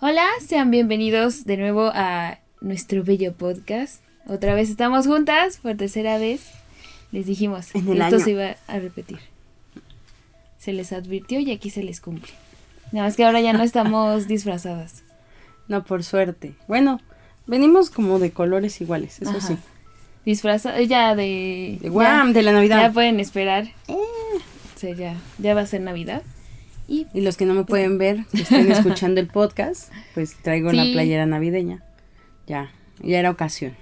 Hola, sean bienvenidos de nuevo a nuestro bello podcast. Otra vez estamos juntas por tercera vez. Les dijimos, En el esto año. se iba a repetir. Se les advirtió y aquí se les cumple. Nada más que ahora ya no estamos disfrazadas. No, por suerte. Bueno, venimos como de colores iguales, eso Ajá. sí. Disfrazadas ya de... De guam, de la Navidad. Ya pueden esperar. O sea, ya, ya va a ser Navidad. Y Y los que no me pueden ver, que estén escuchando el podcast, pues traigo la Sí. playera navideña. Ya, ya era ocasión.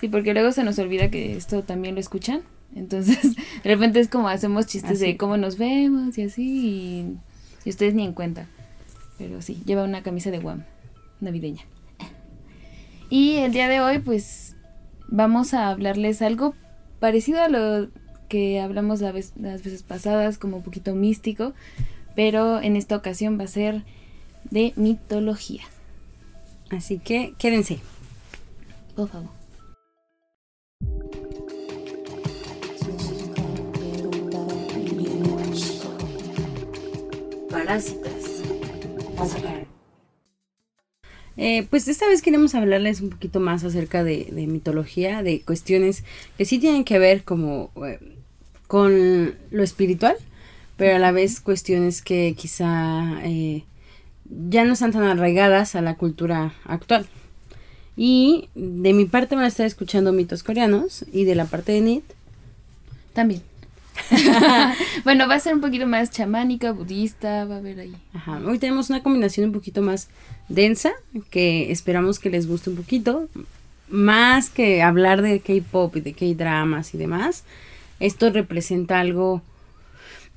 Sí, porque luego se nos olvida que esto también lo escuchan. Entonces, de repente es como hacemos chistes Así. de cómo nos vemos y así, y, y ustedes ni en cuenta. Pero sí, lleva una camisa de guam navideña. Y el día de hoy, pues, vamos a hablarles algo parecido a lo que hablamos la vez- las veces pasadas, como un poquito místico, pero en esta ocasión va a ser de mitología. Así que quédense. Por favor. Parásitas. Eh, pues esta vez queremos hablarles un poquito más acerca de, de mitología, de cuestiones que sí tienen que ver como eh, con lo espiritual, pero a la vez cuestiones que quizá eh, ya no están tan arraigadas a la cultura actual. Y de mi parte van a estar escuchando mitos coreanos y de la parte de Nit, También. bueno, va a ser un poquito más chamánica, budista, va a haber ahí. Ajá, hoy tenemos una combinación un poquito más densa, que esperamos que les guste un poquito, más que hablar de K-pop y de K-dramas y demás. Esto representa algo,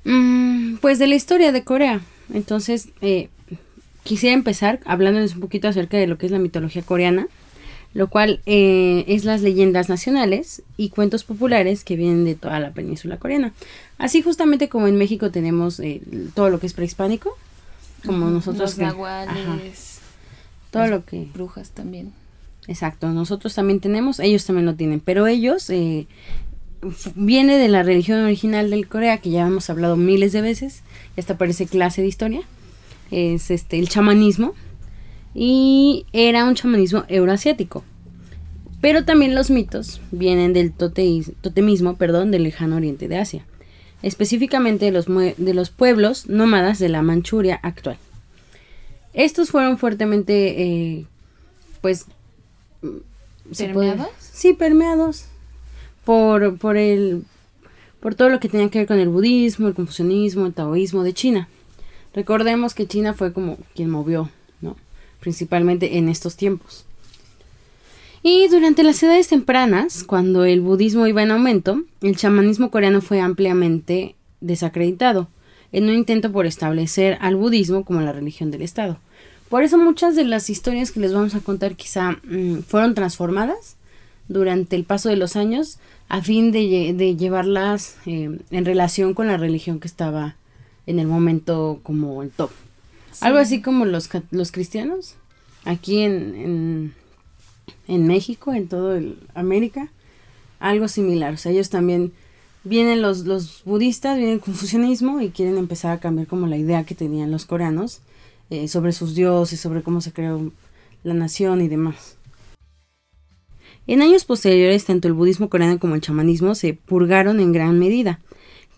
mm, pues, de la historia de Corea. Entonces, eh, quisiera empezar hablándoles un poquito acerca de lo que es la mitología coreana, lo cual eh, es las leyendas nacionales y cuentos populares que vienen de toda la península coreana. Así justamente como en México tenemos eh, todo lo que es prehispánico, como Ujú, nosotros Los que- nahuales, ajá, todo lo que brujas también. exacto nosotros también tenemos ellos también lo tienen pero ellos eh, viene de la religión original del Corea que ya hemos hablado miles de veces y hasta parece clase de historia. Es este el chamanismo. Y era un chamanismo euroasiático. Pero también los mitos vienen del toteis- totemismo perdón del lejano oriente de Asia. Específicamente de los, de los pueblos nómadas de la Manchuria actual. Estos fueron fuertemente eh, pues mm, ¿Permeados? sí, permeados por, por el por todo lo que tenía que ver con el budismo, el confucianismo, el taoísmo de China. Recordemos que China fue como quien movió, ¿no? Principalmente en estos tiempos. Y durante las edades tempranas, cuando el budismo iba en aumento, el chamanismo coreano fue ampliamente desacreditado, en un intento por establecer al budismo como la religión del Estado. Por eso muchas de las historias que les vamos a contar quizá mm, fueron transformadas durante el paso de los años a fin de, lle- de llevarlas eh, en relación con la religión que estaba en el momento como el top. Algo así como los, los cristianos aquí en, en, en México, en todo el América, algo similar. O sea, ellos también vienen los, los budistas, viene el confucianismo y quieren empezar a cambiar como la idea que tenían los coreanos eh, sobre sus dioses, sobre cómo se creó la nación y demás. En años posteriores, tanto el budismo coreano como el chamanismo se purgaron en gran medida,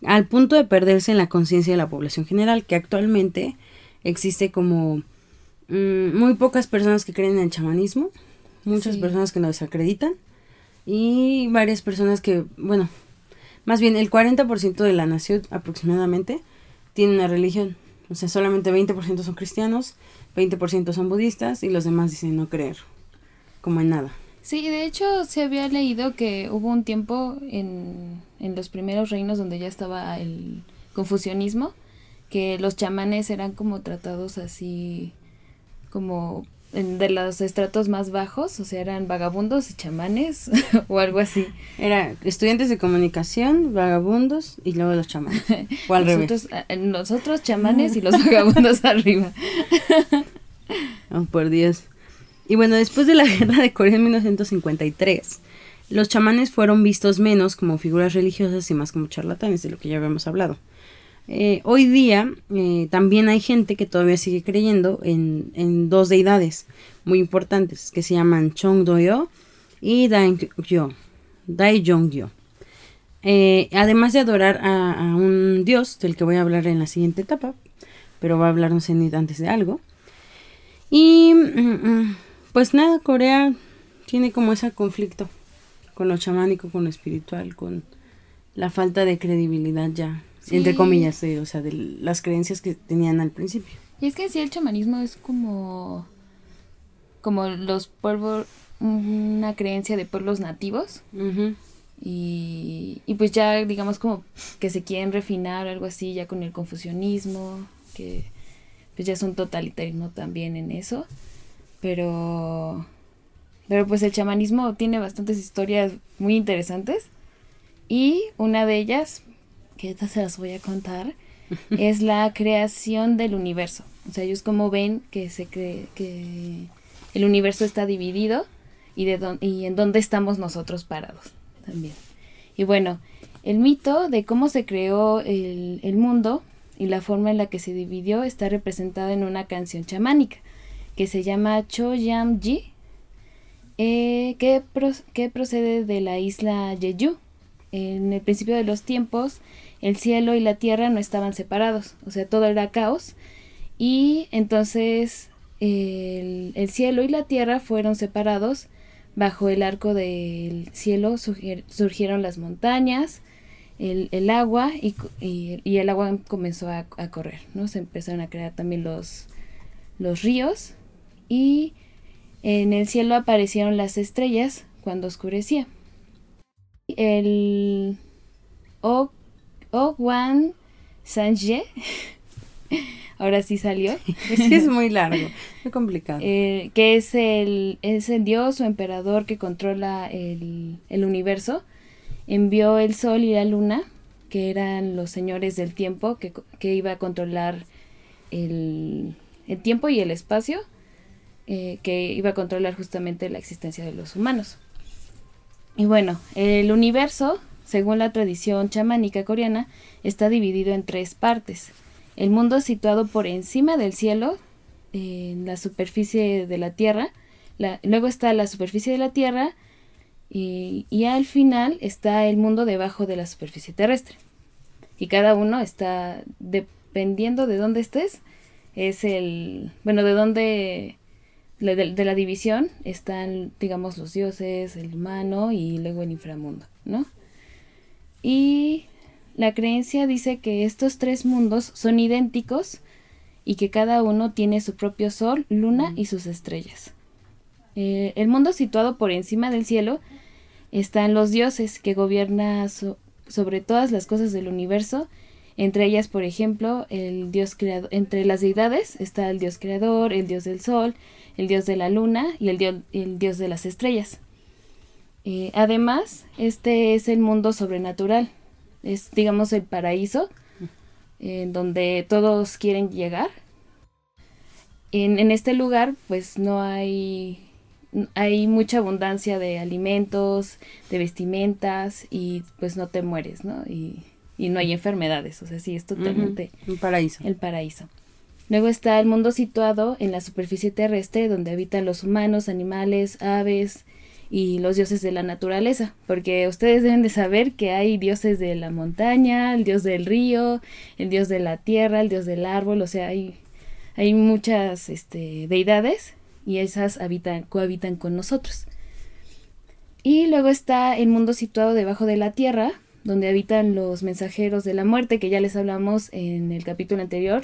al punto de perderse en la conciencia de la población general, que actualmente existe como mm, muy pocas personas que creen en el chamanismo, muchas Sí. personas que lo desacreditan y varias personas que, bueno, más bien el 40% de la nación aproximadamente tiene una religión. O sea, solamente 20% son cristianos, 20% son budistas y los demás dicen no creer, como en nada. Sí, de hecho se había leído que hubo un tiempo en, en los primeros reinos donde ya estaba el confucianismo, que los chamanes eran como tratados así, como en- de los estratos más bajos, o sea, eran vagabundos y chamanes o algo así. Era estudiantes de comunicación, vagabundos y luego los chamanes. O al revés. nosotros, a- nosotros chamanes y los vagabundos arriba. Oh, por Dios. Y bueno, después de la guerra de Corea en 1953, los chamanes fueron vistos menos como figuras religiosas y más como charlatanes, de lo que ya habíamos hablado. Eh, hoy día eh, también hay gente que todavía sigue creyendo en, en dos deidades muy importantes que se llaman Chong Do-yo y Dae-gyo. Dae-jong-gyo. Eh, además de adorar a, a, un dios del que voy a hablar en la siguiente etapa, pero va a hablarnos en antes de algo. Y mm, mm, pues nada, Corea tiene como ese conflicto con lo chamánico, con lo espiritual, con la falta de credibilidad ya, sí. entre comillas, de, o sea, de las creencias que tenían al principio. Y es que sí, el chamanismo es como, como los pueblos, una creencia de pueblos nativos. Uh -huh. y, y pues ya, digamos, como que se quieren refinar algo así, ya con el confucianismo, que pues ya es un totalitarismo también en eso. Pero pero pues el chamanismo tiene bastantes historias muy interesantes. Y una de ellas, que estas se las voy a contar, es la creación del universo. O sea, ellos como ven que se cree que el universo está dividido y, de don, y en dónde estamos nosotros parados también. Y bueno, el mito de cómo se creó el, el mundo y la forma en la que se dividió está representada en una canción chamánica que se llama Cho Yam Ji eh, que, pro que, procede de la isla Jeju. En el principio de los tiempos, el cielo y la tierra no estaban separados, o sea, todo era caos. Y entonces el, el cielo y la tierra fueron separados. Bajo el arco del cielo surgieron las montañas, el, el agua y, y, y, el agua comenzó a, a, correr, ¿no? Se empezaron a crear también los, los ríos y en el cielo aparecieron las estrellas cuando oscurecía. El Ogwan Sanje, ahora sí salió. Es que es muy largo, muy complicado. Eh, que es el, es el dios o emperador que controla el, el universo. Envió el sol y la luna, que eran los señores del tiempo, que, que iba a controlar el, el tiempo y el espacio eh, que iba a controlar justamente la existencia de los humanos. Y bueno, el universo, según la tradición chamánica coreana, está dividido en tres partes. El mundo situado por encima del cielo, en la superficie de la Tierra, luego está la superficie de la Tierra y, y, al final está el mundo debajo de la superficie terrestre. Y cada uno está, dependiendo de dónde estés, es el, bueno, de dónde de, de, la división están, digamos, los dioses, el humano y luego el inframundo, ¿no? Y la creencia dice que estos tres mundos son idénticos y que cada uno tiene su propio sol, luna y sus estrellas. Eh, el mundo situado por encima del cielo están los dioses que gobiernan so sobre todas las cosas del universo entre ellas, por ejemplo, el dios creador, entre las deidades está el dios creador, el dios del sol, el dios de la luna y el dios, el dios de las estrellas. Eh, además, este es el mundo sobrenatural, es digamos el paraíso, en donde todos quieren llegar. En, en este lugar, pues no hay hay mucha abundancia de alimentos, de vestimentas y pues no te mueres, ¿no? Y y no hay enfermedades, o sea, sí, es totalmente uh -huh. el paraíso. El paraíso. Luego está el mundo situado en la superficie terrestre donde habitan los humanos, animales, aves y los dioses de la naturaleza, porque ustedes deben de saber que hay dioses de la montaña, el dios del río, el dios de la tierra, el dios del árbol, o sea, hay, hay muchas este, deidades y esas habitan, cohabitan con nosotros. Y luego está el mundo situado debajo de la tierra, donde habitan los mensajeros de la muerte, que ya les hablamos en el capítulo anterior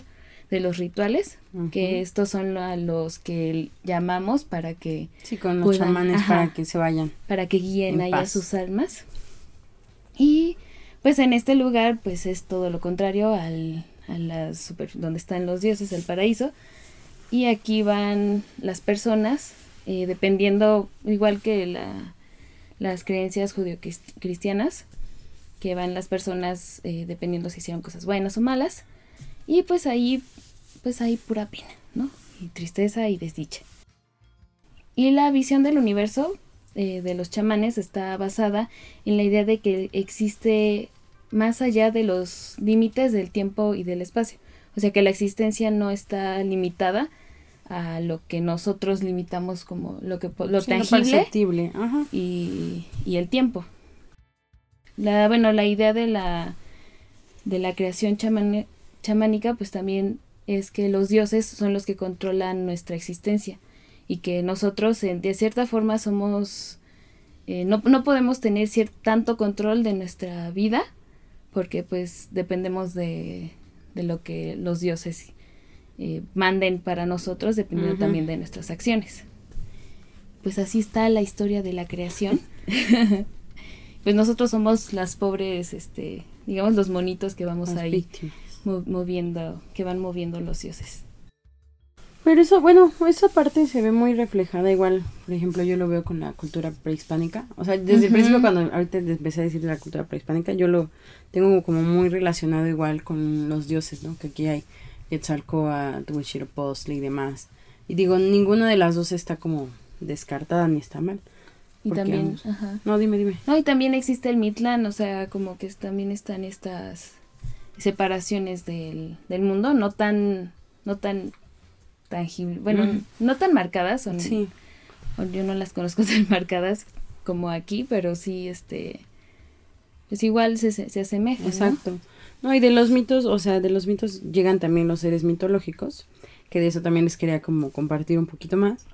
de los rituales, uh -huh. que estos son a los que llamamos para que... Sí, con los puedan, chamanes ajá, para que se vayan. Para que guíen ahí a sus almas. Y pues en este lugar pues es todo lo contrario al, a la super, donde están los dioses, el paraíso. Y aquí van las personas, eh, dependiendo, igual que la, las creencias judío-cristianas, que van las personas eh, dependiendo si hicieron cosas buenas o malas. Y pues ahí, pues hay pura pena, ¿no? Y tristeza y desdicha. Y la visión del universo eh, de los chamanes está basada en la idea de que existe más allá de los límites del tiempo y del espacio. O sea que la existencia no está limitada a lo que nosotros limitamos como lo que lo tangible Y, y, el tiempo. La, bueno, la idea de la de la creación chamánica pues también es que los dioses son los que controlan nuestra existencia y que nosotros de cierta forma somos eh, no, no, podemos tener tanto control de nuestra vida porque pues dependemos de, de lo que los dioses eh, manden para nosotros dependiendo también de nuestras acciones. Pues así está la historia de la creación. pues nosotros somos las pobres, este, digamos los monitos que vamos ahí moviendo, que van moviendo los dioses. Pero eso, bueno, esa parte se ve muy reflejada igual, por ejemplo, yo lo veo con la cultura prehispánica. O sea, desde el principio cuando ahorita empecé a decir la cultura prehispánica, yo lo tengo como muy relacionado igual con los dioses, ¿no? Que aquí hay Quetzalcoatl, Huitzilopochtli y demás. Y digo, ninguna de las dos está como descartada ni está mal. Y también, ajá. No, dime, dime. No, y también existe el Mitlan, o sea, como que también están estas separaciones del, del mundo, no tan, no tan tangible, bueno, no tan marcadas, son, sí. yo no las conozco tan marcadas como aquí, pero sí, este, pues igual se, se asemeja. Exacto. ¿no? y de los mitos, o sea, de los mitos llegan también los seres mitológicos, que de eso también les quería como compartir un poquito más.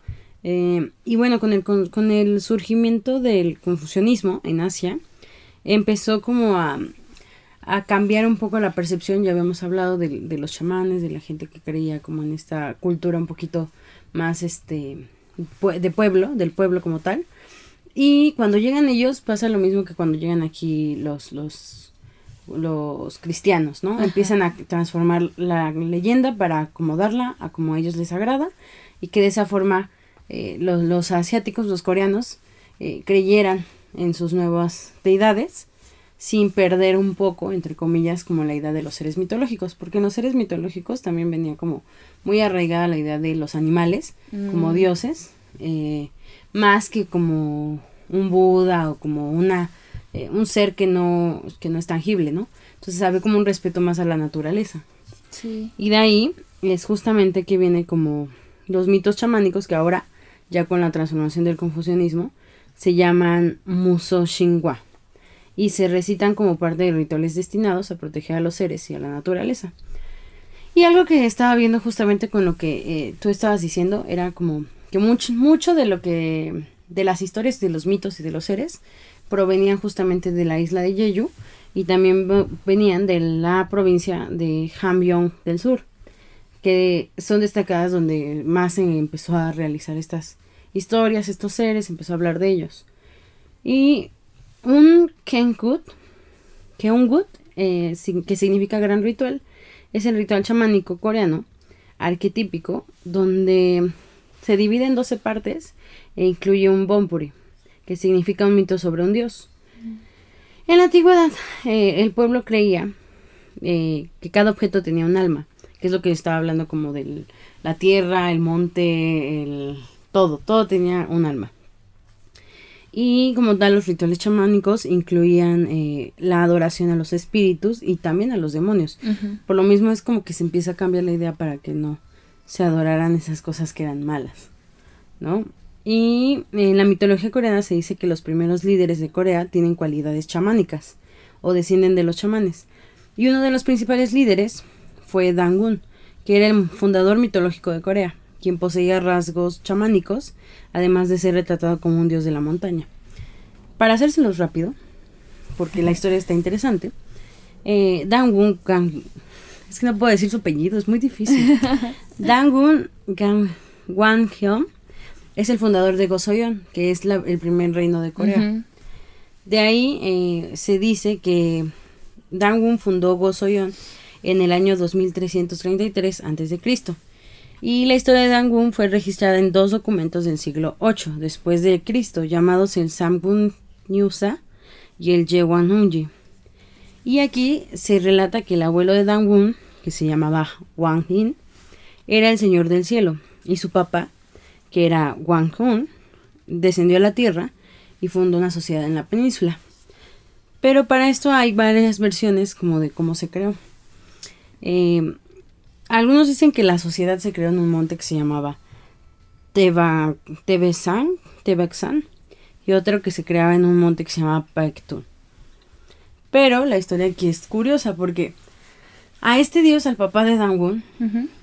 Eh, y bueno, con el, con el surgimiento del confucianismo en Asia, empezó como a, a cambiar un poco la percepción, ya habíamos hablado de, de, los chamanes, de la gente que creía como en esta cultura un poquito más este de pueblo, del pueblo como tal. Y cuando llegan ellos pasa lo mismo que cuando llegan aquí los los los cristianos, ¿no? Empiezan a transformar la leyenda para acomodarla a como a ellos les agrada y que de esa forma eh, los, los, asiáticos, los coreanos, eh, creyeran en sus nuevas deidades sin perder un poco, entre comillas, como la idea de los seres mitológicos, porque en los seres mitológicos también venía como muy arraigada la idea de los animales como mm. dioses, eh, más que como un Buda o como una eh, un ser que no que no es tangible, ¿no? Entonces sabe como un respeto más a la naturaleza. Sí. Y de ahí es justamente que viene como los mitos chamánicos que ahora ya con la transformación del confucianismo se llaman Muso Xinhua y se recitan como parte de rituales destinados a proteger a los seres y a la naturaleza. Y algo que estaba viendo justamente con lo que eh, tú estabas diciendo era como que mucho, mucho de lo que de las historias de los mitos y de los seres provenían justamente de la isla de Jeju y también venían de la provincia de Hamgyong del sur, que son destacadas donde más se empezó a realizar estas historias, estos seres, empezó a hablar de ellos. Y un Kenkut, Keungut, eh, que significa gran ritual, es el ritual chamánico coreano arquetípico donde se divide en 12 partes e incluye un Bonpuri, que significa un mito sobre un dios. En la antigüedad, eh, el pueblo creía eh, que cada objeto tenía un alma, que es lo que estaba hablando como de la tierra, el monte, el todo, todo tenía un alma. Y como tal, los rituales chamánicos incluían eh, la adoración a los espíritus y también a los demonios. Por lo mismo es como que se empieza a cambiar la idea para que no se adoraran esas cosas que eran malas, ¿no? Y en la mitología coreana se dice que los primeros líderes de Corea tienen cualidades chamánicas o descienden de los chamanes. Y uno de los principales líderes fue Dangun, que era el fundador mitológico de Corea quien poseía rasgos chamánicos, además de ser retratado como un dios de la montaña. Para hacérselos rápido, porque la historia está interesante, eh, Dangun Gang, es que no puedo decir su apellido, es muy difícil. Dangun Gang Hyeom es el fundador de Gosoyeon, que es el primer reino de Corea. De ahí eh, se dice que Dangun fundó Gosoyeon en el año 2333 a.C. Y la historia de Dangun fue registrada en dos documentos del siglo VIII después de Cristo, llamados el Samgun Nyusa y el Yewanunji. Y aquí se relata que el abuelo de Dangun, que se llamaba Wang Yin, era el señor del cielo, y su papá, que era Wang Hun, descendió a la tierra y fundó una sociedad en la península. Pero para esto hay varias versiones como de cómo se creó. Eh, algunos dicen que la sociedad se creó en un monte que se llamaba Teba, Tebexan y otro que se creaba en un monte que se llamaba Paectun. Pero la historia aquí es curiosa porque a este dios, al papá de Dangun,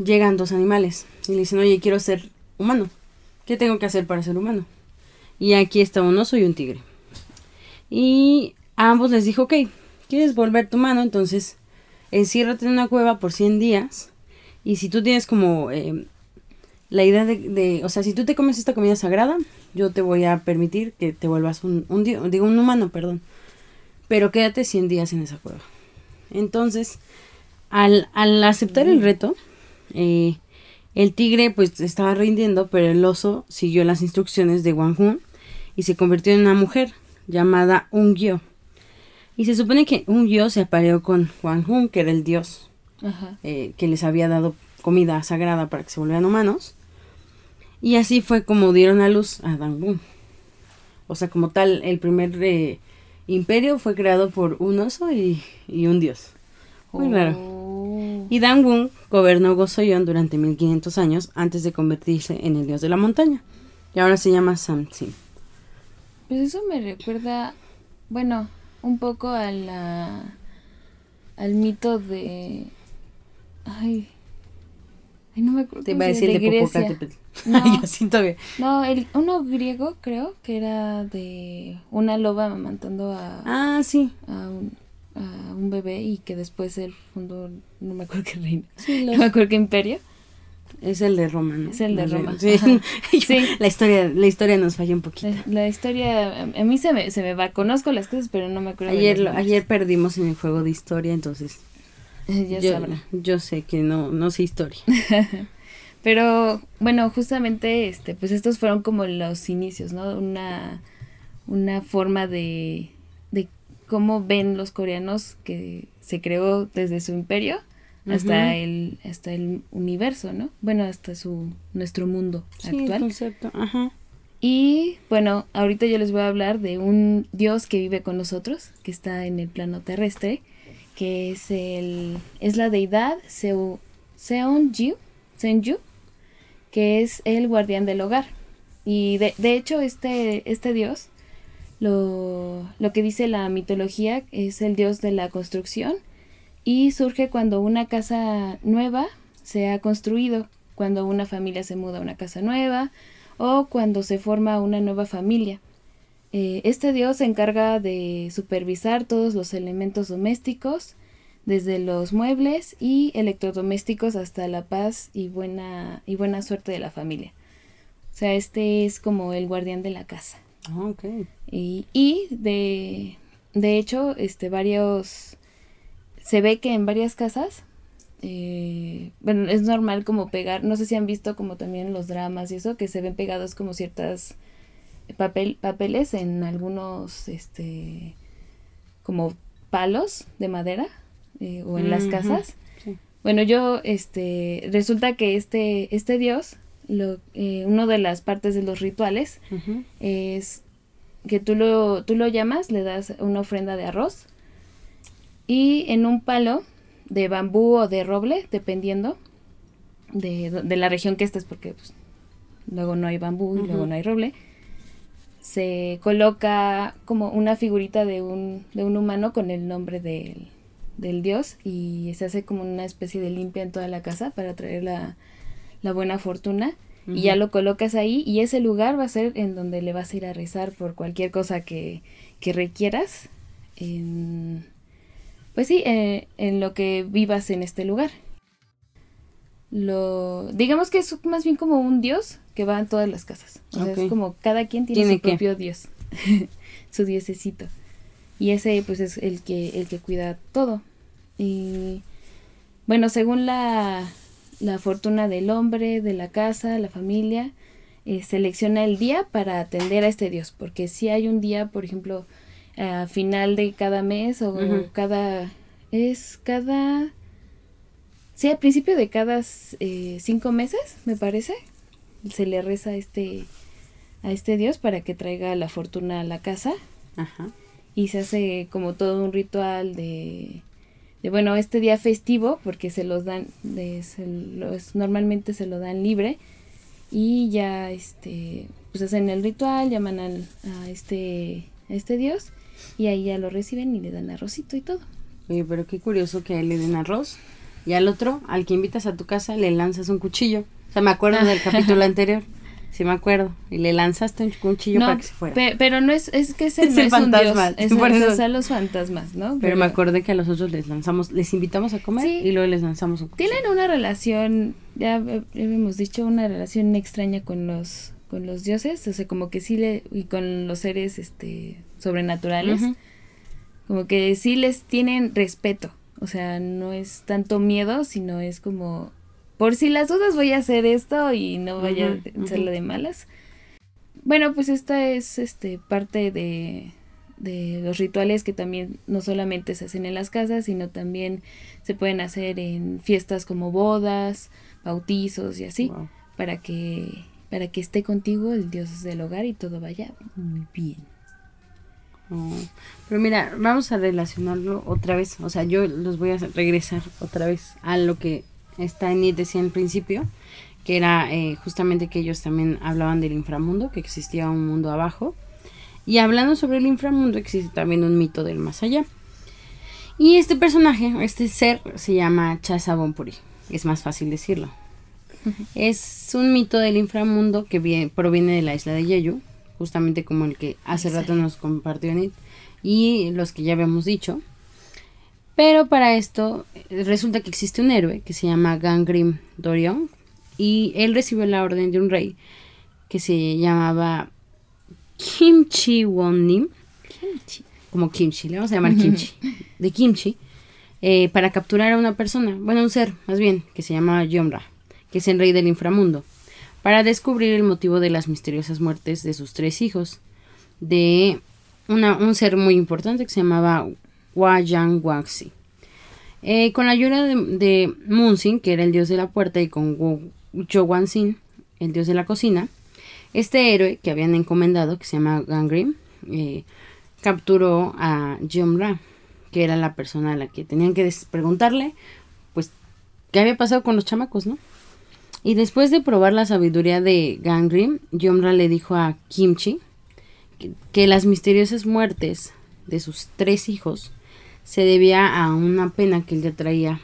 llegan dos animales y le dicen, oye, quiero ser humano. ¿Qué tengo que hacer para ser humano? Y aquí está un oso y un tigre. Y a ambos les dijo, ok, ¿quieres volver tu mano? Entonces, enciérrate en una cueva por 100 días. Y si tú tienes como eh, la idea de, o sea, si tú te comes esta comida sagrada, yo te voy a permitir que te vuelvas un, un digo, un humano, perdón. Pero quédate 100 días en esa cueva. Entonces, al, al aceptar el reto, eh, el tigre pues estaba rindiendo, pero el oso siguió las instrucciones de Wang Hun y se convirtió en una mujer llamada Ungyo. Y se supone que Ungyo se apareó con Wang Hun, que era el dios eh, que les había dado comida sagrada para que se volvieran humanos. Y así fue como dieron a luz a Dangun. O sea, como tal, el primer eh, imperio fue creado por un oso y, un dios. Muy raro. Oh. Y Dangun gobernó Gosoyon durante 1500 años antes de convertirse en el dios de la montaña. Y ahora se llama Samsim. Pues eso me recuerda, bueno, un poco a la, al mito de... Ay, ay no me acuerdo. Te iba a decir de, de No, no el, uno griego creo que era de una loba amamantando a... Ah, sí. A un, a un bebé y que después él fundó, no me acuerdo qué reino, no me acuerdo qué imperio. Es el de Roma, ¿no? Es el de Roma. Sí. La historia, la historia nos falla un poquito. La, historia, a mí se me, se me va, conozco las cosas, pero no me acuerdo. Ayer, ayer perdimos en el juego de historia, entonces. ya yo, yo sé que no, no sé historia. pero, bueno, justamente, este, pues estos fueron como los inicios, ¿no? Una, una forma de, de cómo ven los coreanos que se creó desde su imperio hasta el hasta el universo, ¿no? Bueno, hasta su nuestro mundo sí, actual. concepto, ajá. Y bueno, ahorita yo les voy a hablar de un dios que vive con nosotros, que está en el plano terrestre, que es el es la deidad Seo, Seonju, Senju, que es el guardián del hogar. Y de, de hecho este este dios lo, lo que dice la mitología es el dios de la construcción y surge cuando una casa nueva se ha construido, cuando una familia se muda a una casa nueva o cuando se forma una nueva familia. Eh, este dios se encarga de supervisar todos los elementos domésticos, desde los muebles y electrodomésticos hasta la paz y buena, y buena suerte de la familia. O sea, este es como el guardián de la casa. Ah, okay. Y, y de, de hecho, este, varios se ve que en varias casas, eh, bueno, es normal como pegar, no sé si han visto como también los dramas y eso, que se ven pegados como ciertas papel, papeles en algunos, este, como palos de madera eh, o en las casas. Bueno, yo, este, resulta que este, este dios, lo, eh, uno de las partes de los rituales es que tú lo, tú lo llamas, le das una ofrenda de arroz y en un palo de bambú o de roble, dependiendo de, de la región que estés, porque pues, luego no hay bambú y luego no hay roble, se coloca como una figurita de un, de un humano con el nombre del, del dios y se hace como una especie de limpia en toda la casa para traer la, la buena fortuna. Y ya lo colocas ahí y ese lugar va a ser en donde le vas a ir a rezar por cualquier cosa que, que requieras. En, pues sí, eh, en lo que vivas en este lugar. Lo, digamos que es más bien como un dios que va en todas las casas. O sea, es como cada quien tiene, su propio dios, su diosecito. Y ese pues es el que, el que cuida todo. Y bueno, según la, la fortuna del hombre, de la casa, la familia, eh, selecciona el día para atender a este dios. Porque si hay un día, por ejemplo, a final de cada mes o cada... Es cada... Sí, al principio de cada eh, cinco meses, me parece, se le reza a este, a este dios para que traiga la fortuna a la casa. Ajá. y se hace como todo un ritual de, de bueno, este día festivo, porque se los dan, de, se los, normalmente se lo dan libre, y ya este, pues hacen el ritual, llaman al, a, este, a este dios, y ahí ya lo reciben y le dan arrocito y todo. Oye, pero qué curioso que a él le den arroz, y al otro, al que invitas a tu casa, le lanzas un cuchillo. O sea, me acuerdo del capítulo anterior. Sí, me acuerdo. Y le lanzaste un cuchillo para que se fuera. pero no es, es que ese es no el fantasma. Es, por eso. es a los fantasmas, ¿no? Pero, me acordé que a los otros les lanzamos, les invitamos a comer y luego les lanzamos un cuchillo. Tienen una relación, ya hemos dicho, una relación extraña con los con los dioses, o sea, como que sí le, y con los seres este sobrenaturales, como que sí les tienen respeto, o sea, no es tanto miedo, sino es como por si las dudas voy a hacer esto y no vaya a hacerlo de malas. Bueno, pues esta es este parte de, de los rituales que también no solamente se hacen en las casas, sino también se pueden hacer en fiestas como bodas, bautizos y así, para que para que esté contigo el Dios del hogar y todo vaya muy bien. Oh, pero mira, vamos a relacionarlo otra vez, o sea, yo los voy a regresar otra vez a lo que esta Enid decía al principio, que era eh, justamente que ellos también hablaban del inframundo, que existía un mundo abajo. Y hablando sobre el inframundo, existe también un mito del más allá. Y este personaje, este ser, se llama Chasa Bonpuri. Es más fácil decirlo. Es un mito del inframundo que proviene de la isla de Yeyu, justamente como el que hace rato nos compartió Enid, y los que ya habíamos dicho. Pero para esto resulta que existe un héroe que se llama Gangrim Dorion y él recibió la orden de un rey que se llamaba Kimchi Wonnim. Kimchi. Como Kimchi, le vamos a llamar Kimchi. De Kimchi. Eh, para capturar a una persona, bueno, un ser más bien, que se llama Yomra, que es el rey del inframundo, para descubrir el motivo de las misteriosas muertes de sus tres hijos, de un ser muy importante que se llamaba Wayang Waxi. Eh, con la ayuda de, de Munsin, que era el dios de la puerta, y con Jowansin, el dios de la cocina, este héroe que habían encomendado, que se llama Gangrim, eh, capturó a Jomra, que era la persona a la que tenían que preguntarle, pues, qué había pasado con los chamacos, ¿no? Y después de probar la sabiduría de Gangrim, Jomra le dijo a Kimchi que las misteriosas muertes de sus tres hijos se debía a una pena que él ya traía,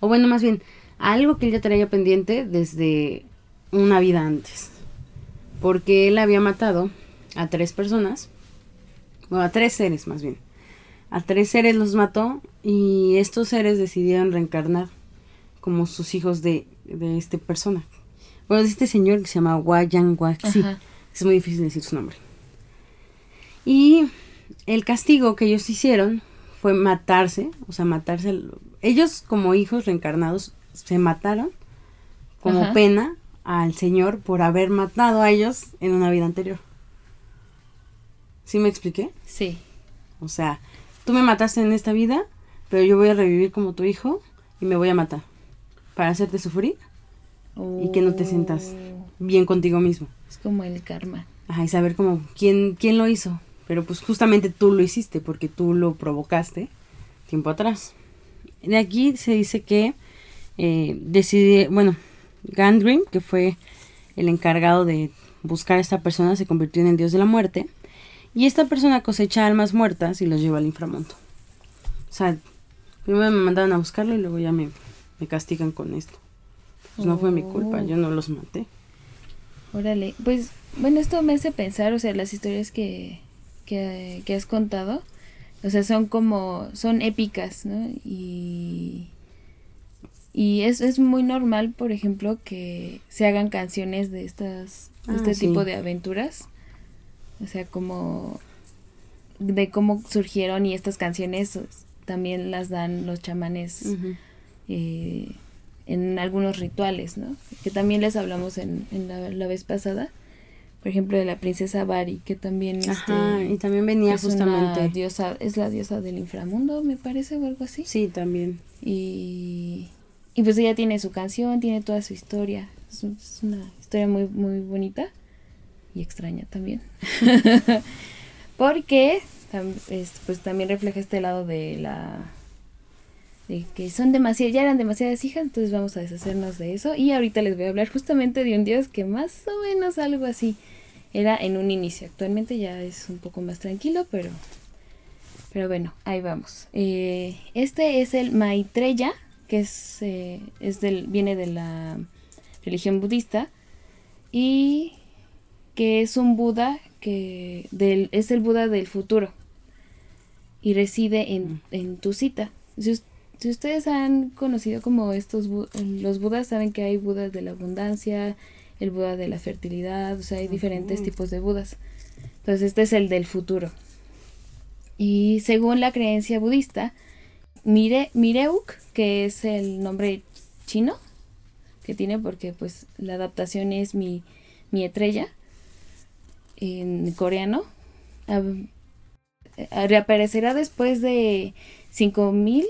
o bueno, más bien, a algo que él ya traía pendiente desde una vida antes, porque él había matado a tres personas, o a tres seres más bien, a tres seres los mató y estos seres decidieron reencarnar como sus hijos de, de este persona. Bueno, de este señor que se llama Wayan Waxi. Es muy difícil decir su nombre. Y el castigo que ellos hicieron fue matarse, o sea, matarse. Ellos como hijos reencarnados se mataron como pena al Señor por haber matado a ellos en una vida anterior. ¿Sí me expliqué? Sí. O sea, tú me mataste en esta vida, pero yo voy a revivir como tu hijo y me voy a matar para hacerte sufrir y que no te sientas oh. bien contigo mismo. Es como el karma. Ajá, y saber como quién, quién lo hizo. Pero pues justamente tú lo hiciste porque tú lo provocaste tiempo atrás. De aquí se dice que eh, decide, bueno, Gandrim, que fue el encargado de buscar a esta persona, se convirtió en el dios de la muerte. Y esta persona cosecha almas muertas y los lleva al inframundo. O sea, primero me mandaron a buscarlo y luego ya me, me castigan con esto. Pues no fue mi culpa, yo no los maté. Órale, pues bueno, esto me hace pensar, o sea, las historias que, que, has contado, o sea, son como, son épicas, ¿no? Y, y es, es muy normal, por ejemplo, que se hagan canciones de estas, ah, este tipo de aventuras. O sea, como de cómo surgieron y estas canciones también las dan los chamanes eh, en algunos rituales, ¿no? Que también les hablamos en, en la, la, vez pasada por ejemplo, de la princesa Bari, que también... Ajá, este, y también venía justamente... diosa, es la diosa del inframundo, me parece, o algo así. Sí, también. Y, y pues ella tiene su canción, tiene toda su historia. Es, una historia muy, muy bonita y extraña también. Porque pues también refleja este lado de la de que son demasiadas, ya eran demasiadas hijas, entonces vamos a deshacernos de eso. Y ahorita les voy a hablar justamente de un dios que más o menos algo así era en un inicio. Actualmente ya es un poco más tranquilo, pero, pero bueno, ahí vamos. Eh, este es el Maitreya, que es, eh, es del, viene de la religión budista y que es un Buda que del, es el Buda del futuro y reside en, mm. en tu cita. Si ustedes han conocido como estos, los budas, saben que hay budas de la abundancia, el buda de la fertilidad, o sea, hay diferentes tipos de budas. Entonces, este es el del futuro. Y según la creencia budista, Mire, Mireuk, que es el nombre chino que tiene, porque pues la adaptación es mi, mi estrella en coreano, reaparecerá después de 5000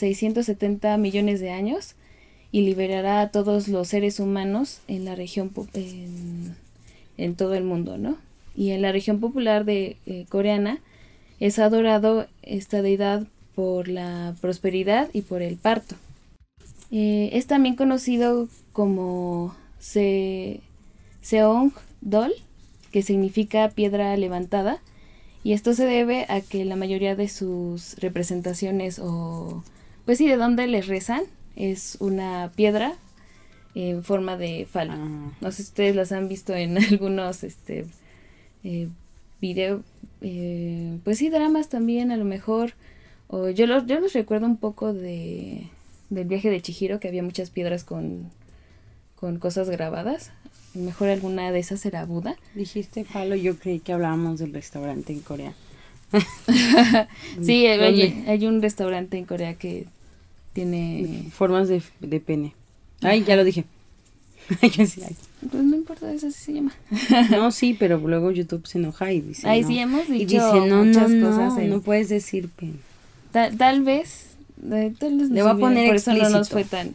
670 millones de años y liberará a todos los seres humanos en la región en, todo el mundo, ¿no? Y en la región popular de eh, coreana es adorado esta deidad por la prosperidad y por el parto. Eh, es también conocido como Se Seong Dol, que significa piedra levantada, y esto se debe a que la mayoría de sus representaciones o pues sí, de dónde les rezan es una piedra en forma de falo. Ah. No sé si ustedes las han visto en algunos este eh, videos, eh, pues sí, dramas también a lo mejor. O yo los, yo los recuerdo un poco de del viaje de Chihiro, que había muchas piedras con, con cosas grabadas. Mejor alguna de esas era Buda. Dijiste falo, yo creí que hablábamos del restaurante en Corea. sí, oye, hay un restaurante en Corea que tiene formas de, de pene. Ay, ya lo dije. pues no importa, eso sí se llama. no, sí, pero luego YouTube se enoja y dice. Ay, sí, hemos dicho y dice, no, muchas no, cosas. No, no puedes decir pene. tal vez. Le voy a poner Por eso no nos fue tan.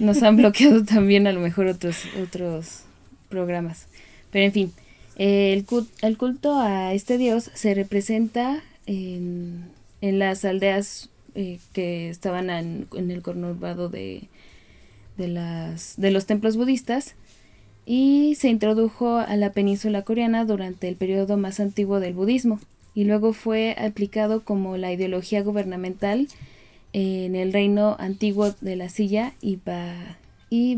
Nos han bloqueado también a lo mejor otros, otros programas. Pero en fin, el, culto, el culto a este dios se representa en, en las aldeas eh, que estaban en, el conurbado de, de, las, de los templos budistas y se introdujo a la península coreana durante el periodo más antiguo del budismo y luego fue aplicado como la ideología gubernamental en el reino antiguo de la silla y, ba y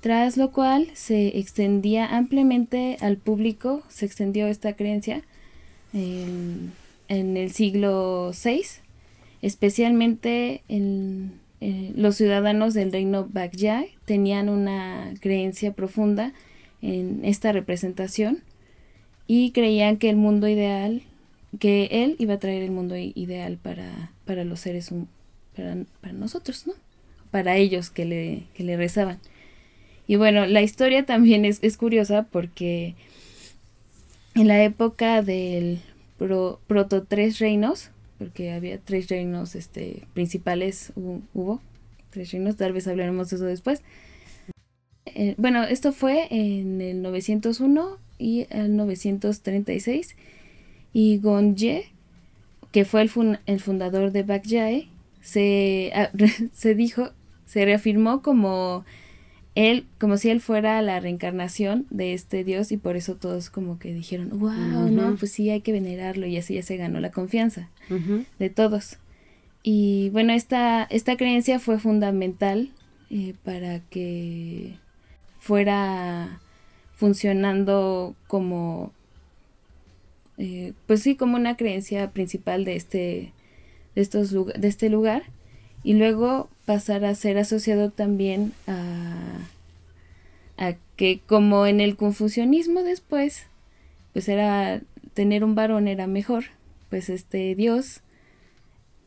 tras lo cual se extendía ampliamente al público, se extendió esta creencia en, en el siglo VI especialmente los ciudadanos del reino Bagyai tenían una creencia profunda en esta representación y creían que el mundo ideal, que él iba a traer el mundo ideal para, para los seres para, para, nosotros, ¿no? Para ellos que le, que le rezaban. Y bueno, la historia también es, es curiosa porque en la época del Proto Tres Reinos, porque había tres reinos este, principales, hubo, tres reinos, tal vez hablaremos de eso después. Eh, bueno, esto fue en el 901 y el 936 y Gonje, que fue el, el fundador de Bakjae, se, ah, se dijo, se reafirmó como él, como si él fuera la reencarnación de este dios y por eso todos como que dijeron, wow, no, pues sí, hay que venerarlo y así ya se ganó la confianza de todos. Y bueno, esta, esta creencia fue fundamental eh, para que fuera funcionando como, eh, pues sí, como una creencia principal de este, de estos, de este lugar y luego pasar a ser asociado también a, a que como en el confucianismo después, pues era tener un varón era mejor, pues este Dios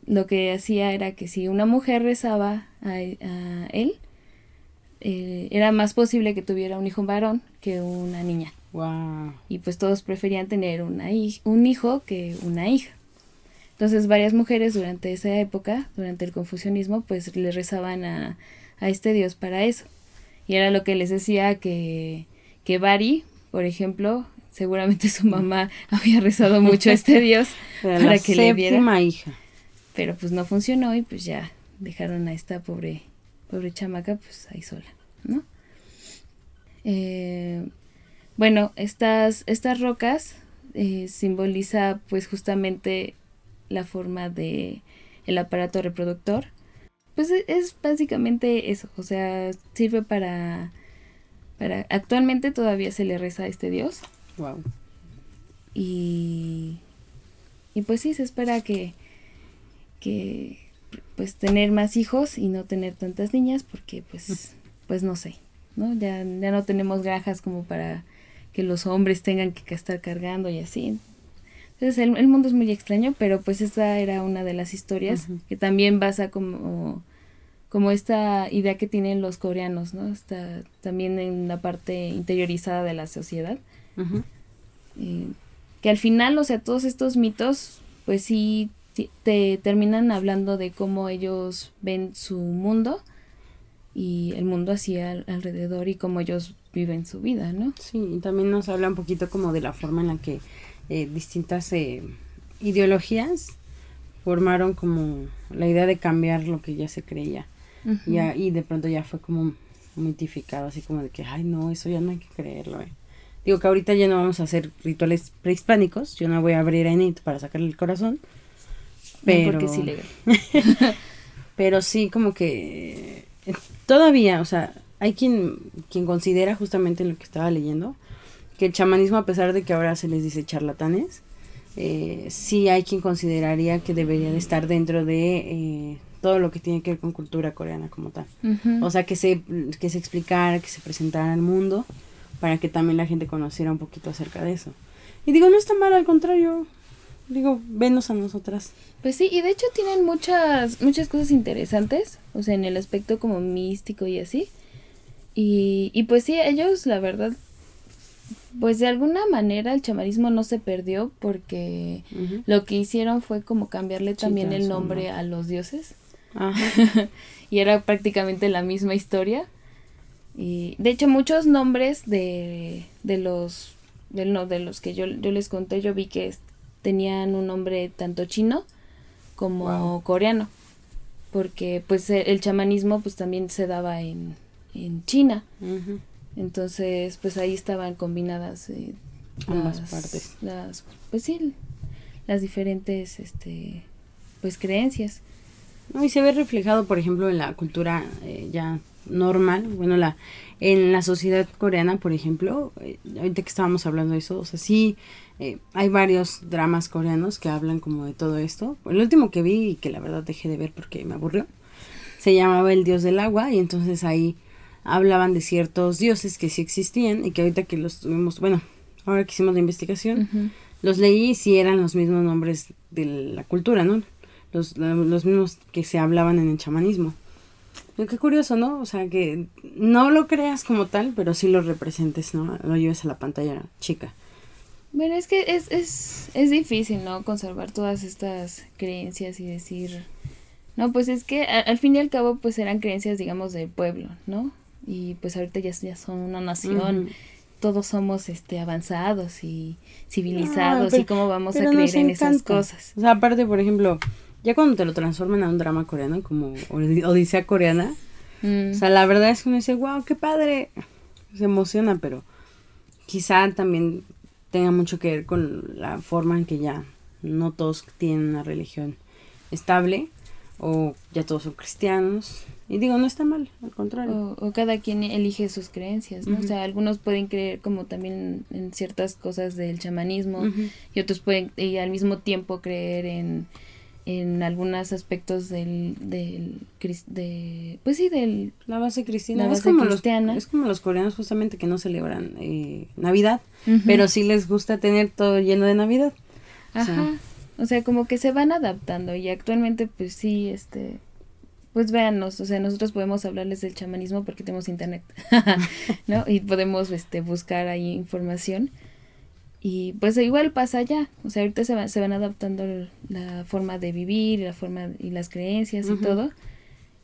lo que hacía era que si una mujer rezaba a, él, eh, era más posible que tuviera un hijo varón que una niña. Wow. Y pues todos preferían tener una un hijo que una hija. Entonces varias mujeres durante esa época, durante el confucianismo, pues le rezaban a, este dios para eso. Y era lo que les decía que, que Bari, por ejemplo, seguramente su mamá había rezado mucho a este dios para que le diera. hija. Pero pues no funcionó y pues ya dejaron a esta pobre, pobre chamaca pues ahí sola, ¿no? Eh, bueno, estas, estas rocas eh, simboliza pues justamente la forma de el aparato reproductor. Pues e, es, básicamente eso, o sea, sirve para, para actualmente todavía se le reza a este dios. Wow. Y y pues sí se espera que que pues tener más hijos y no tener tantas niñas porque pues pues no sé, ¿no? Ya ya no tenemos granjas como para que los hombres tengan que estar cargando y así. Entonces el, mundo es muy extraño, pero pues esta era una de las historias que también basa como, como esta idea que tienen los coreanos, ¿no? Está también en la parte interiorizada de la sociedad. que al final, o sea, todos estos mitos, pues sí te terminan hablando de cómo ellos ven su mundo y el mundo así alrededor y cómo ellos viven su vida, ¿no? Sí, y también nos habla un poquito como de la forma en la que eh, distintas eh, ideologías formaron como la idea de cambiar lo que ya se creía. y, de pronto ya fue como mitificado, así como de que, ay, no, eso ya no hay que creerlo. Eh. Digo que ahorita ya no vamos a hacer rituales prehispánicos, yo no voy a abrir a Enid para sacarle el corazón. Pero... porque es ilegal. pero sí, como que todavía, o sea, hay quien, quien considera justamente lo que estaba leyendo, que el chamanismo, a pesar de que ahora se les dice charlatanes, eh, sí hay quien consideraría que debería de estar dentro de eh, todo lo que tiene que ver con cultura coreana como tal. O sea, que se, que se explicara, que se presentara al mundo, para que también la gente conociera un poquito acerca de eso. Y digo, no está mal, al contrario. Digo, venos a nosotras. Pues sí, y de hecho tienen muchas, muchas cosas interesantes, o sea, en el aspecto como místico y así. Y, y pues sí, ellos, la verdad, pues de alguna manera el chamarismo no se perdió porque lo que hicieron fue como cambiarle también el nombre a los dioses. y era prácticamente la misma historia. Y de hecho muchos nombres de, de los de, no, de los que yo, yo les conté, yo vi que tenían un nombre tanto chino como coreano. Porque pues el chamanismo pues también se daba en, en China. Entonces, pues ahí estaban combinadas eh, ambas partes. Las, pues sí, las diferentes, este, pues creencias. No, y se ve reflejado, por ejemplo, en la cultura eh, ya normal, bueno, la en la sociedad coreana, por ejemplo, eh, ahorita que estábamos hablando de eso, o sea, sí, hay varios dramas coreanos que hablan como de todo esto. El último que vi y que la verdad dejé de ver porque me aburrió, se llamaba El Dios del Agua y entonces ahí hablaban de ciertos dioses que sí existían y que ahorita que los tuvimos, bueno, ahora que hicimos la investigación, los leí y sí eran los mismos nombres de la cultura, ¿no? Los, los mismos que se hablaban en el chamanismo. qué curioso, ¿no? O sea, que no lo creas como tal, pero sí lo representes, ¿no? Lo lleves a la pantalla chica. Bueno, es que es, es, es difícil, ¿no? Conservar todas estas creencias y decir no, pues es que al fin y al cabo pues eran creencias digamos del pueblo, ¿no? Y pues ahorita ya, ya son una nación, todos somos este avanzados y civilizados y cómo vamos a creer en esas cosas. O sea, aparte, por ejemplo, ya cuando te lo transforman a un drama coreano como Odisea coreana, mm. o sea, la verdad es que uno dice, wow, qué padre, se emociona, pero quizá también tenga mucho que ver con la forma en que ya no todos tienen una religión estable o ya todos son cristianos. Y digo, no está mal, al contrario. O, cada quien elige sus creencias, ¿no? O sea, algunos pueden creer como también en ciertas cosas del chamanismo y otros pueden y al mismo tiempo creer en, en algunos aspectos del, del de, pues sí, del... La base cristiana. es, como Los, es como los coreanos justamente que no celebran eh, Navidad, pero sí les gusta tener todo lleno de Navidad. Ajá. O sea, como que se van adaptando y actualmente pues sí, este, pues véanos, o sea, nosotros podemos hablarles del chamanismo porque tenemos internet, ¿no? Y podemos este, buscar ahí información. Y pues igual pasa allá, o sea, ahorita se, se van adaptando la forma de vivir, la forma y las creencias y todo.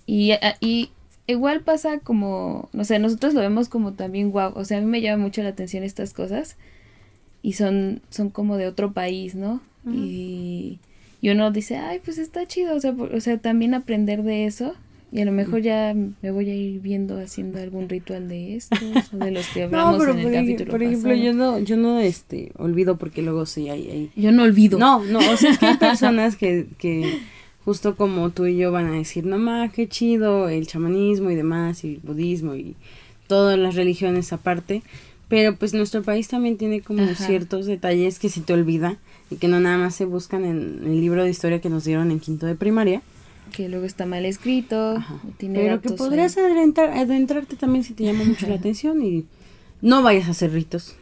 Y, y igual pasa como, no sé, nosotros lo vemos como también guau, o sea, a mí me llama mucho la atención estas cosas y son, son como de otro país, ¿no? Y y uno dice, ay, pues está chido, o sea, o sea, también aprender de eso. Y a lo mejor ya me voy a ir viendo haciendo algún ritual de estos o de los que hablamos en el capítulo Por ejemplo, yo no, yo no este, olvido porque luego sí hay, hay... Yo no olvido. No, no, o sea, es que hay personas que, que justo como tú y yo van a decir, no ma, qué chido el chamanismo y demás, y el budismo y todas las religiones aparte. Pero pues nuestro país también tiene como ciertos detalles que se te olvida y que no nada más se buscan en el libro de historia que nos dieron en quinto de primaria. Que luego está mal escrito. Pero que podrías adentrarte también si te llama mucho la atención y no vayas a hacer ritos,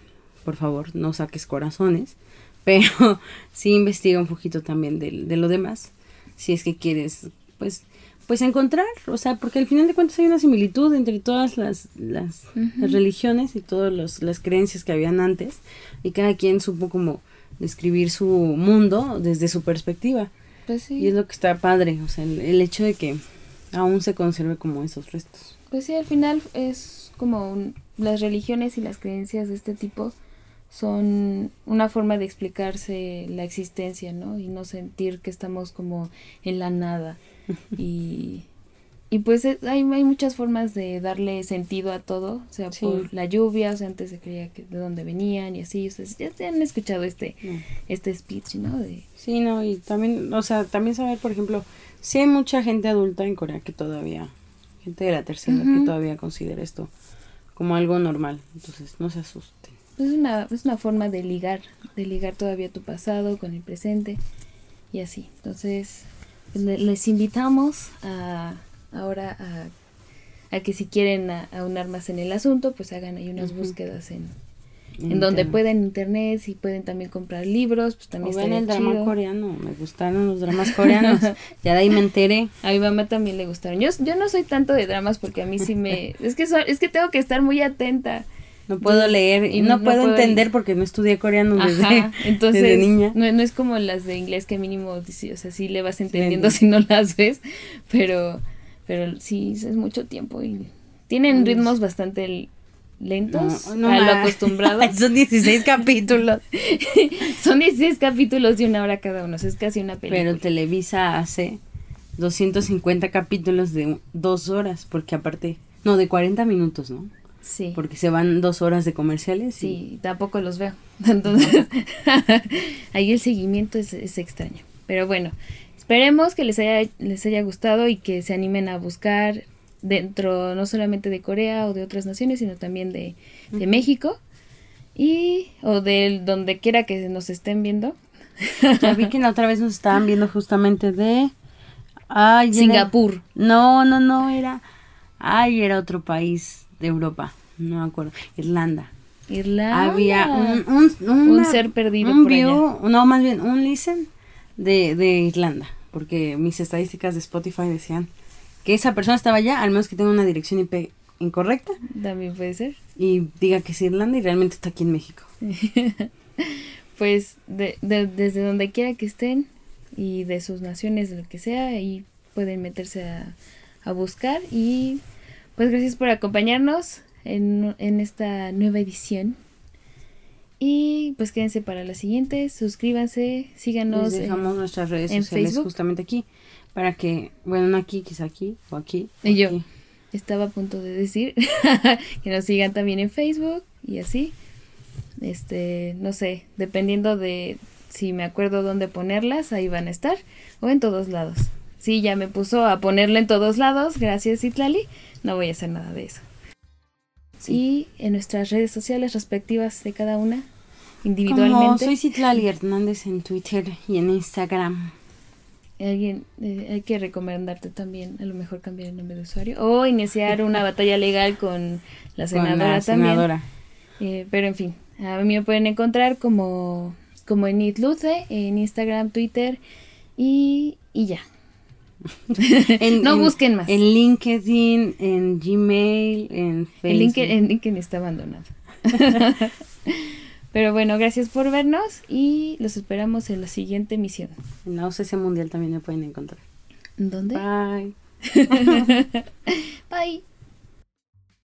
por favor, no saques corazones, pero sí investiga un poquito también de, de lo demás, si es que quieres, pues, pues encontrar, o sea, porque al final de cuentas hay una similitud entre todas las, las, las religiones y todas las creencias que habían antes y cada quien supo como describir su mundo desde su perspectiva. Pues y es lo que está padre, o sea, el, hecho de que aún se conserve como esos restos. Pues sí, al final es como las religiones y las creencias de este tipo son una forma de explicarse la existencia, ¿no? Y no sentir que estamos como en la nada. y y pues eh, hay, hay muchas formas de darle sentido a todo, o sea, por la lluvia, o sea, antes se creía que de dónde venían y así, ustedes ya han escuchado este, este speech, ¿no? De... Sí, no, y también, o sea, también saber, por ejemplo, si hay mucha gente adulta en Corea que todavía, gente de la tercera, que todavía considera esto como algo normal, entonces no se asusten. Es una, es una forma de ligar, de ligar todavía tu pasado con el presente y así, entonces pues, les invitamos a ahora a, que si quieren aunar más en el asunto, pues hagan ahí unas búsquedas en, en donde pueden internet, si pueden también comprar libros, pues también o ven el drama coreano, me gustaron los dramas coreanos, ya de ahí me enteré. A mi mamá también le gustaron. Yo, yo no soy tanto de dramas porque a mí sí me, es que es que tengo que estar muy atenta. No puedo leer y no, puedo, entender porque no estudié coreano desde, entonces, niña. No, no es como las de inglés que mínimo, o sea, sí le vas entendiendo si no las ves, pero pero sí, es mucho tiempo y tienen ritmos bastante lentos a lo acostumbrado. Son 16 capítulos. Son 16 capítulos de una hora cada uno, es casi una película. Pero Televisa hace 250 capítulos de dos horas, porque aparte, no, de 40 minutos, ¿no? Sí. Porque se van dos horas de comerciales. Sí, tampoco los veo. Entonces, ahí el seguimiento es, es extraño. Pero bueno, Esperemos que les haya, les haya gustado y que se animen a buscar dentro no solamente de Corea o de otras naciones, sino también de, México y o de donde quiera que nos estén viendo. Ya vi que la otra vez nos estaban viendo justamente de Singapur. No, no, no, era ay, era otro país de Europa, no me acuerdo, Irlanda. Irlanda. Había un, un, ser perdido un view, no, más bien un listen de, de Irlanda porque mis estadísticas de Spotify decían que esa persona estaba allá, al menos que tenga una dirección IP incorrecta. También puede ser. Y diga que es Irlanda y realmente está aquí en México. pues de, desde donde quiera que estén y de sus naciones, de lo que sea, ahí pueden meterse a, a buscar. Y pues gracias por acompañarnos en, en esta nueva edición y pues quédense para la siguiente, suscríbanse, síganos. Les dejamos nuestras redes sociales justamente aquí, para que, bueno, no aquí, quizá aquí o aquí. y yo estaba a punto de decir que nos sigan también en Facebook y así. Este, no sé, dependiendo de si me acuerdo dónde ponerlas, ahí van a estar, o en todos lados. Sí, ya me puso a ponerla en todos lados, gracias Itlali, no voy a hacer nada de eso. Y en nuestras redes sociales respectivas de cada una, individualmente. Como soy Citlali Hernández en Twitter y en Instagram. Alguien, eh, hay que recomendarte también, a lo mejor cambiar el nombre de usuario o iniciar una batalla legal con la senadora también. Eh, pero en fin, a mí me pueden encontrar como, como en Itluce, en Instagram, Twitter y, y ya. no busquen más. En LinkedIn, en Gmail, en Facebook. El LinkedIn, está abandonado. Pero bueno, gracias por vernos y los esperamos en la siguiente emisión. En la OCC Mundial también me pueden encontrar. ¿Dónde? Bye. Bye.